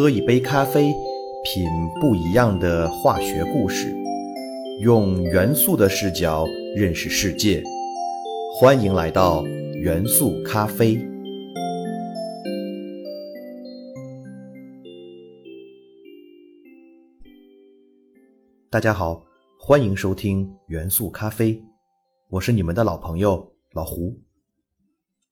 喝一杯咖啡，品不一样的化学故事，用元素的视角认识世界。欢迎来到元素咖啡。大家好，欢迎收听元素咖啡，我是你们的老朋友老胡。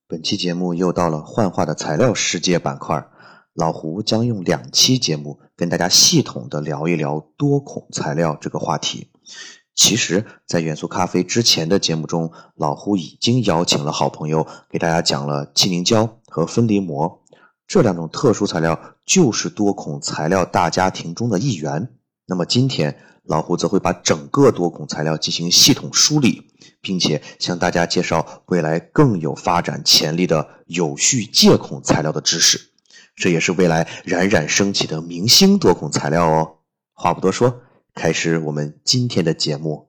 本期节目又到了幻化的材料世界板块，老胡将用两期节目跟大家系统的聊一聊多孔材料这个话题。其实，在元素咖啡之前的节目中，老胡已经邀请了好朋友给大家讲了气凝胶和分离膜这两种特殊材料，就是多孔材料大家庭中的一员。那么今天，老胡则会把整个多孔材料进行系统梳理。并且向大家介绍未来更有发展潜力的有序介孔材料的知识，这也是未来冉冉升起的明星多孔材料哦。话不多说，开始我们今天的节目。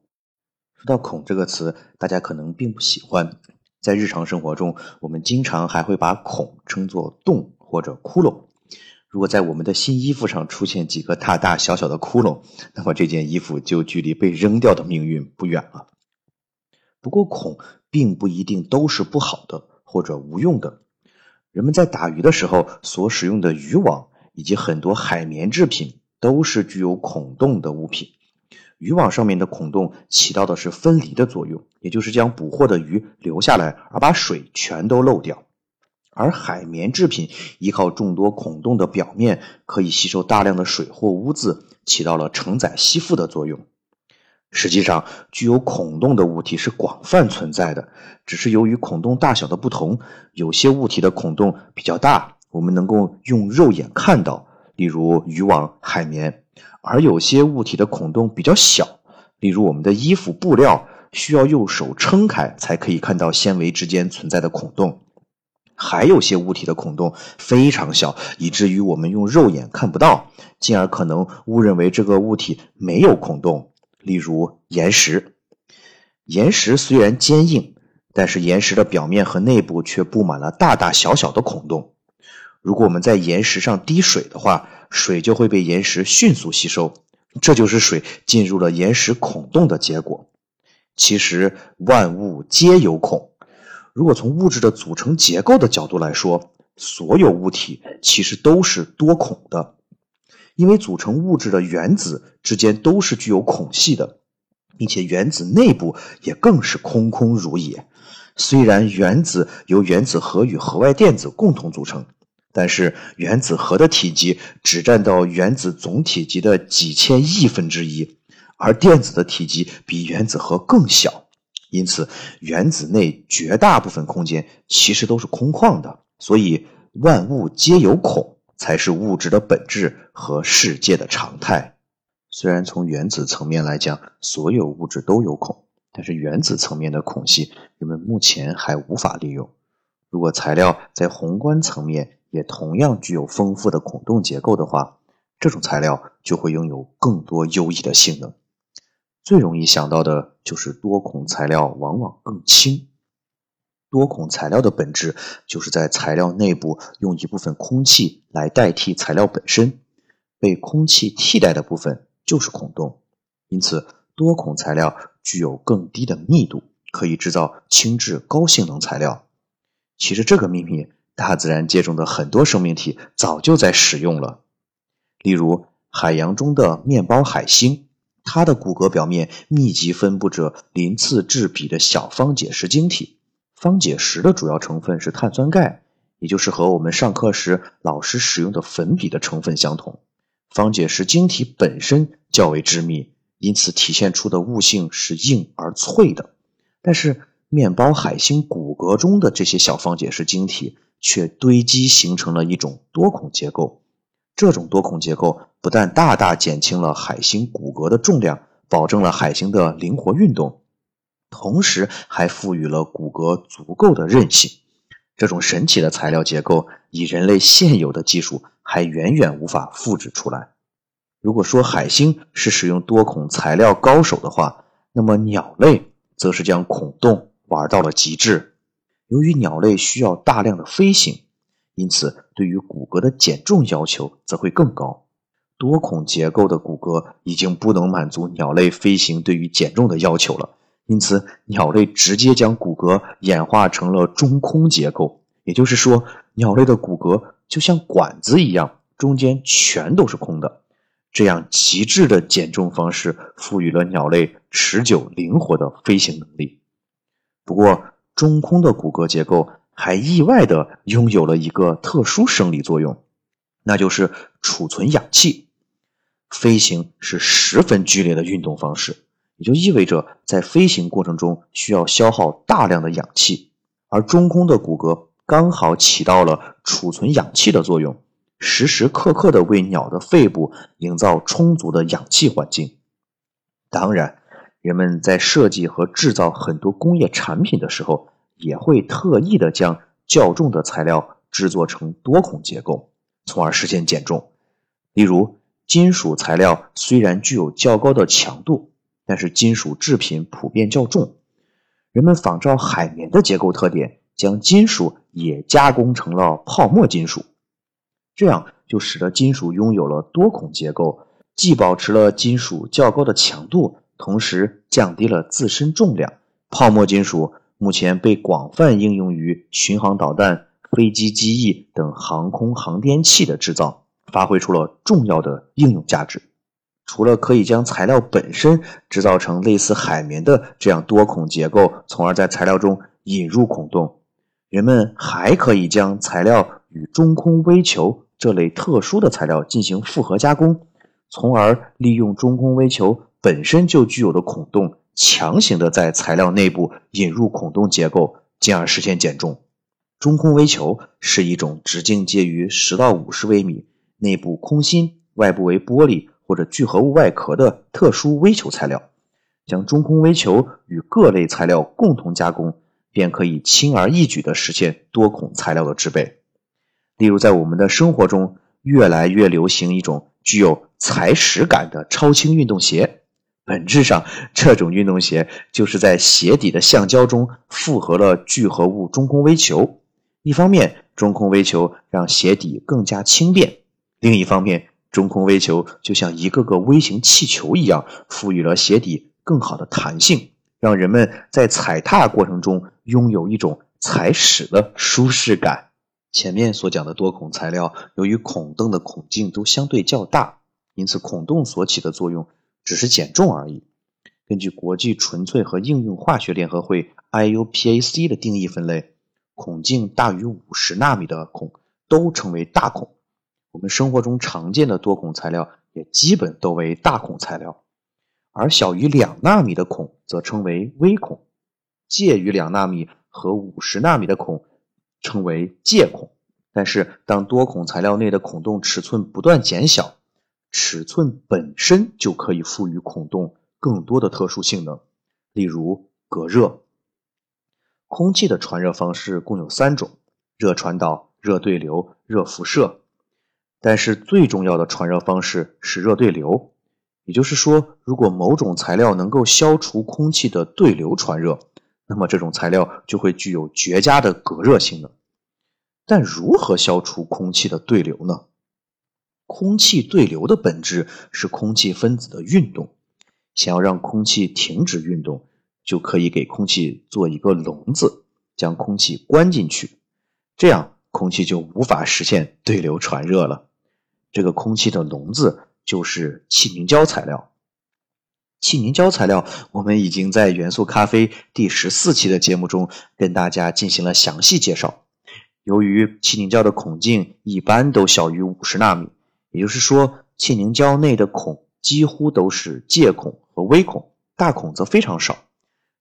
说到“孔”这个词，大家可能并不喜欢，在日常生活中，我们经常还会把“孔”称作“洞”或者“窟窿”。如果在我们的新衣服上出现几个大大小小的窟窿，那么这件衣服就距离被扔掉的命运不远了。不过孔并不一定都是不好的或者无用的。人们在打鱼的时候所使用的渔网以及很多海绵制品都是具有孔洞的物品。渔网上面的孔洞起到的是分离的作用，也就是将捕获的鱼留下来，而把水全都漏掉。而海绵制品依靠众多孔洞的表面，可以吸收大量的水或污渍，起到了承载吸附的作用。实际上，具有孔洞的物体是广泛存在的，只是由于孔洞大小的不同，有些物体的孔洞比较大，我们能够用肉眼看到，例如渔网、海绵；而有些物体的孔洞比较小，例如我们的衣服、布料，需要用手撑开才可以看到纤维之间存在的孔洞；还有些物体的孔洞非常小，以至于我们用肉眼看不到，进而可能误认为这个物体没有孔洞。例如岩石，岩石虽然坚硬，但是岩石的表面和内部却布满了大大小小的孔洞。如果我们在岩石上滴水的话，水就会被岩石迅速吸收，这就是水进入了岩石孔洞的结果。其实万物皆有孔，如果从物质的组成结构的角度来说，所有物体其实都是多孔的。因为组成物质的原子之间都是具有孔隙的，并且原子内部也更是空空如也。虽然原子由原子核与核外电子共同组成，但是原子核的体积只占到原子总体积的几千亿分之一，而电子的体积比原子核更小。因此，原子内绝大部分空间其实都是空旷的。所以，万物皆有孔。才是物质的本质和世界的常态。虽然从原子层面来讲，所有物质都有孔，但是原子层面的孔隙，人们目前还无法利用。如果材料在宏观层面也同样具有丰富的孔洞结构的话，这种材料就会拥有更多优异的性能。最容易想到的就是多孔材料往往更轻。多孔材料的本质就是在材料内部用一部分空气来代替材料本身，被空气替代的部分就是孔洞。因此，多孔材料具有更低的密度，可以制造轻质高性能材料。其实，这个秘密大自然界中的很多生命体早就在使用了。例如，海洋中的面包海星，它的骨骼表面密集分布着鳞次栉比的小方解石晶体。方解石的主要成分是碳酸钙，也就是和我们上课时老师使用的粉笔的成分相同。方解石晶体本身较为致密，因此体现出的物性是硬而脆的。但是面包海星骨骼中的这些小方解石晶体却堆积形成了一种多孔结构。这种多孔结构不但大大减轻了海星骨骼的重量，保证了海星的灵活运动。同时还赋予了骨骼足够的韧性。这种神奇的材料结构，以人类现有的技术还远远无法复制出来。如果说海星是使用多孔材料高手的话，那么鸟类则是将孔洞玩到了极致。由于鸟类需要大量的飞行，因此对于骨骼的减重要求则会更高。多孔结构的骨骼已经不能满足鸟类飞行对于减重的要求了，因此鸟类直接将骨骼演化成了中空结构，也就是说，鸟类的骨骼就像管子一样，中间全都是空的。这样极致的减重方式赋予了鸟类持久灵活的飞行能力。不过，中空的骨骼结构还意外的拥有了一个特殊生理作用，那就是储存氧气。飞行是十分剧烈的运动方式，也就意味着在飞行过程中需要消耗大量的氧气，而中空的骨骼刚好起到了储存氧气的作用，时时刻刻的为鸟的肺部营造充足的氧气环境。当然，人们在设计和制造很多工业产品的时候，也会特意的将较重的材料制作成多孔结构，从而实现减重。例如。金属材料虽然具有较高的强度，但是金属制品普遍较重。人们仿照海绵的结构特点，将金属也加工成了泡沫金属，这样就使得金属拥有了多孔结构，既保持了金属较高的强度，同时降低了自身重量。泡沫金属目前被广泛应用于巡航导弹、飞机机翼等航空航天器的制造。发挥出了重要的应用价值。除了可以将材料本身制造成类似海绵的这样多孔结构，从而在材料中引入孔洞，人们还可以将材料与中空微球这类特殊的材料进行复合加工，从而利用中空微球本身就具有的孔洞，强行的在材料内部引入孔洞结构，进而实现减重。中空微球是一种直径介于十到五十微米。内部空心，外部为玻璃或者聚合物外壳的特殊微球材料，将中空微球与各类材料共同加工，便可以轻而易举地实现多孔材料的制备。例如，在我们的生活中，越来越流行一种具有踩屎感的超轻运动鞋。本质上，这种运动鞋就是在鞋底的橡胶中复合了聚合物中空微球。一方面，中空微球让鞋底更加轻便。另一方面，中空微球就像一个个微型气球一样，赋予了鞋底更好的弹性，让人们在踩踏过程中拥有一种踩屎的舒适感。前面所讲的多孔材料，由于孔洞的孔径都相对较大，因此孔洞所起的作用只是减重而已。根据国际纯粹和应用化学联合会 （IUPAC） 的定义分类，孔径大于五十纳米的孔都称为大孔。我们生活中常见的多孔材料也基本都为大孔材料，而小于两纳米的孔则称为微孔，介于两纳米和五十纳米的孔称为介孔。但是，当多孔材料内的孔洞尺寸不断减小，尺寸本身就可以赋予孔洞更多的特殊性能，例如隔热。空气的传热方式共有三种：热传导、热对流、热辐射。但是最重要的传热方式是热对流，也就是说，如果某种材料能够消除空气的对流传热，那么这种材料就会具有绝佳的隔热性能。但如何消除空气的对流呢？空气对流的本质是空气分子的运动，想要让空气停止运动，就可以给空气做一个笼子，将空气关进去，这样空气就无法实现对流传热了。这个空气的笼子就是气凝胶材料。气凝胶材料，我们已经在元素咖啡第十四期的节目中跟大家进行了详细介绍。由于气凝胶的孔径一般都小于五十纳米，也就是说，气凝胶内的孔几乎都是介孔和微孔，大孔则非常少。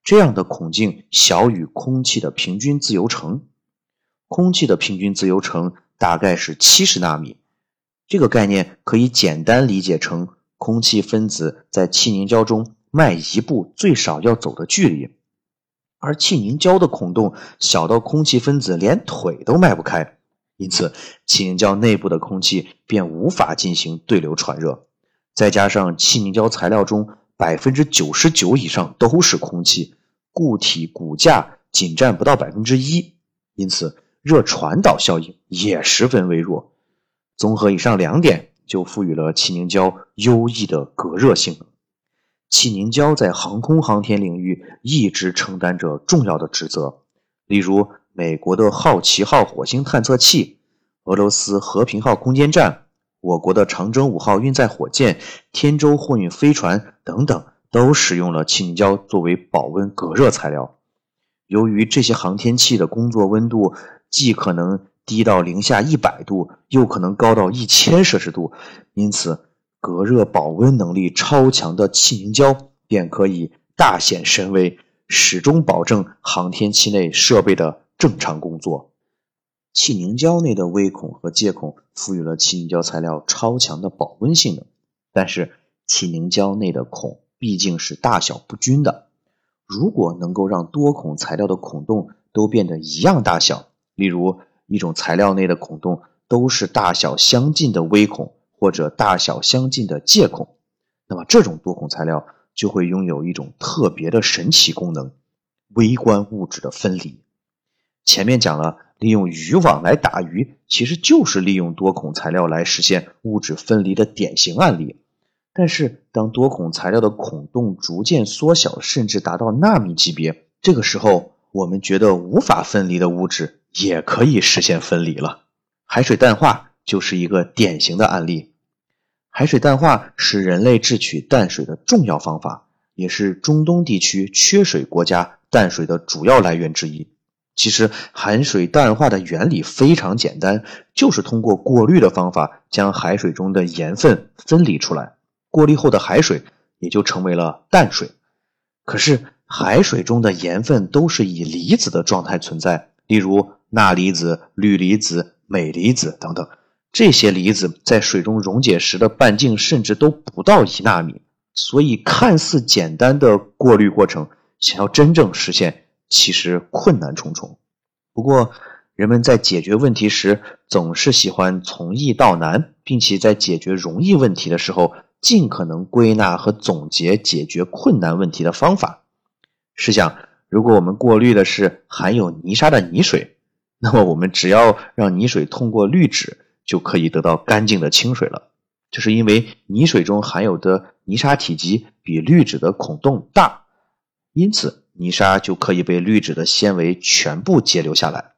这样的孔径小于空气的平均自由程。空气的平均自由程大概是七十纳米。这个概念可以简单理解成空气分子在气凝胶中迈一步最少要走的距离，而气凝胶的孔洞小到空气分子连腿都迈不开，因此气凝胶内部的空气便无法进行对流传热。再加上气凝胶材料中百分之九十九以上都是空气，固体骨架仅占不到百分之一，因此。热传导效应也十分微弱。综合以上两点，就赋予了气凝胶优异的隔热性能。气凝胶在航空航天领域一直承担着重要的职责，例如美国的好奇号火星探测器、俄罗斯和平号空间站、我国的长征五号运载火箭、天舟货运飞船等等，都使用了气凝胶作为保温隔热材料。由于这些航天器的工作温度既可能低到零下一百度，又可能高到一千摄氏度，因此。隔热保温能力超强的气凝胶便可以大显神威，始终保证航天器内设备的正常工作。气凝胶内的微孔和介孔赋予了气凝胶材料超强的保温性能，但是气凝胶内的孔毕竟是大小不均的。如果能够让多孔材料的孔洞都变得一样大小，例如一种材料内的孔洞都是大小相近的微孔。或者大小相近的介孔，那么这种多孔材料就会拥有一种特别的神奇功能——微观物质的分离。前面讲了，利用渔网来打鱼，其实就是利用多孔材料来实现物质分离的典型案例。但是，当多孔材料的孔洞逐渐缩小，甚至达到纳米级别，这个时候，我们觉得无法分离的物质也可以实现分离了。海水淡化。就是一个典型的案例。海水淡化是人类制取淡水的重要方法，也是中东地区缺水国家淡水的主要来源之一。其实，海水淡化的原理非常简单，就是通过过滤的方法将海水中的盐分分离出来，过滤后的海水也就成为了淡水。可是，海水中的盐分都是以离子的状态存在，例如钠离子、氯离子、镁离子等等。这些离子在水中溶解时的半径甚至都不到一纳米，所以看似简单的过滤过程，想要真正实现，其实困难重重。不过，人们在解决问题时，总是喜欢从易到难，并且在解决容易问题的时候，尽可能归纳和总结解决困难问题的方法。试想，如果我们过滤的是含有泥沙的泥水，那么我们只要让泥水通过滤纸。就可以得到干净的清水了。这是因为泥水中含有的泥沙体积比滤纸的孔洞大，因此泥沙就可以被滤纸的纤维全部截留下来。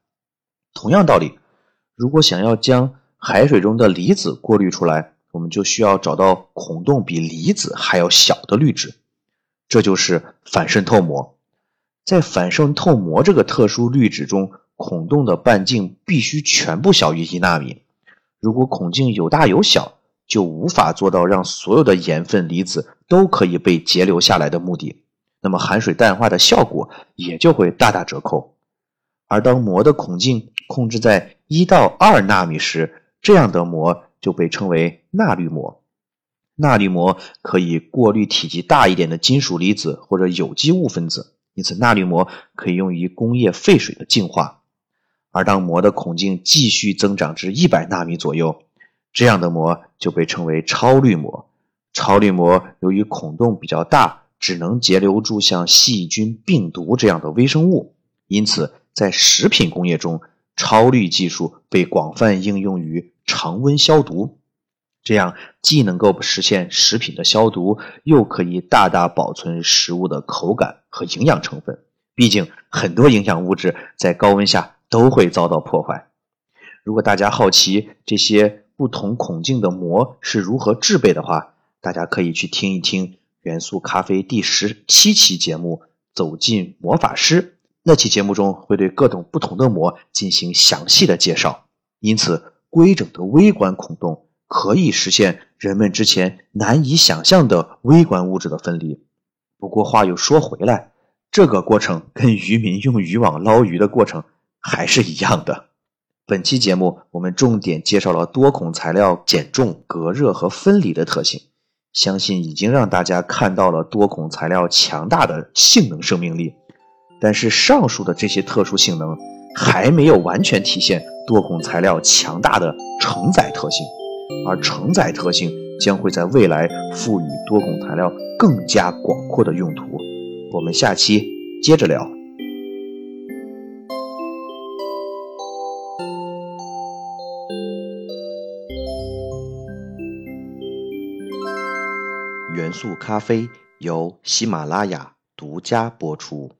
同样道理，如果想要将海水中的离子过滤出来，我们就需要找到孔洞比离子还要小的滤纸，这就是反渗透膜。在反渗透膜这个特殊滤纸中，孔洞的半径必须全部小于一纳米。如果孔径有大有小，就无法做到让所有的盐分离子都可以被截留下来的目的，那么含水淡化的效果也就会大打折扣。而当膜的孔径控制在一到二纳米时，这样的膜就被称为钠滤膜。钠滤膜可以过滤体积大一点的金属离子或者有机物分子，因此钠滤膜可以用于工业废水的净化。而当膜的孔径继续增长至一百纳米左右，这样的膜就被称为超滤膜。超滤膜由于孔洞比较大，只能截留住像细菌、病毒这样的微生物，因此在食品工业中，超滤技术被广泛应用于常温消毒。这样既能够实现食品的消毒，又可以大大保存食物的口感和营养成分。毕竟很多营养物质在高温下。都会遭到破坏。如果大家好奇这些不同孔径的膜是如何制备的话，大家可以去听一听元素咖啡第十七期节目《走进魔法师》。那期节目中会对各种不同的膜进行详细的介绍。因此，规整的微观孔洞可以实现人们之前难以想象的微观物质的分离。不过话又说回来，这个过程跟渔民用渔网捞鱼的过程。还是一样的。本期节目我们重点介绍了多孔材料减重、隔热和分离的特性，相信已经让大家看到了多孔材料强大的性能生命力。但是上述的这些特殊性能还没有完全体现多孔材料强大的承载特性，而承载特性将会在未来赋予多孔材料更加广阔的用途。我们下期接着聊。咖啡由喜马拉雅独家播出。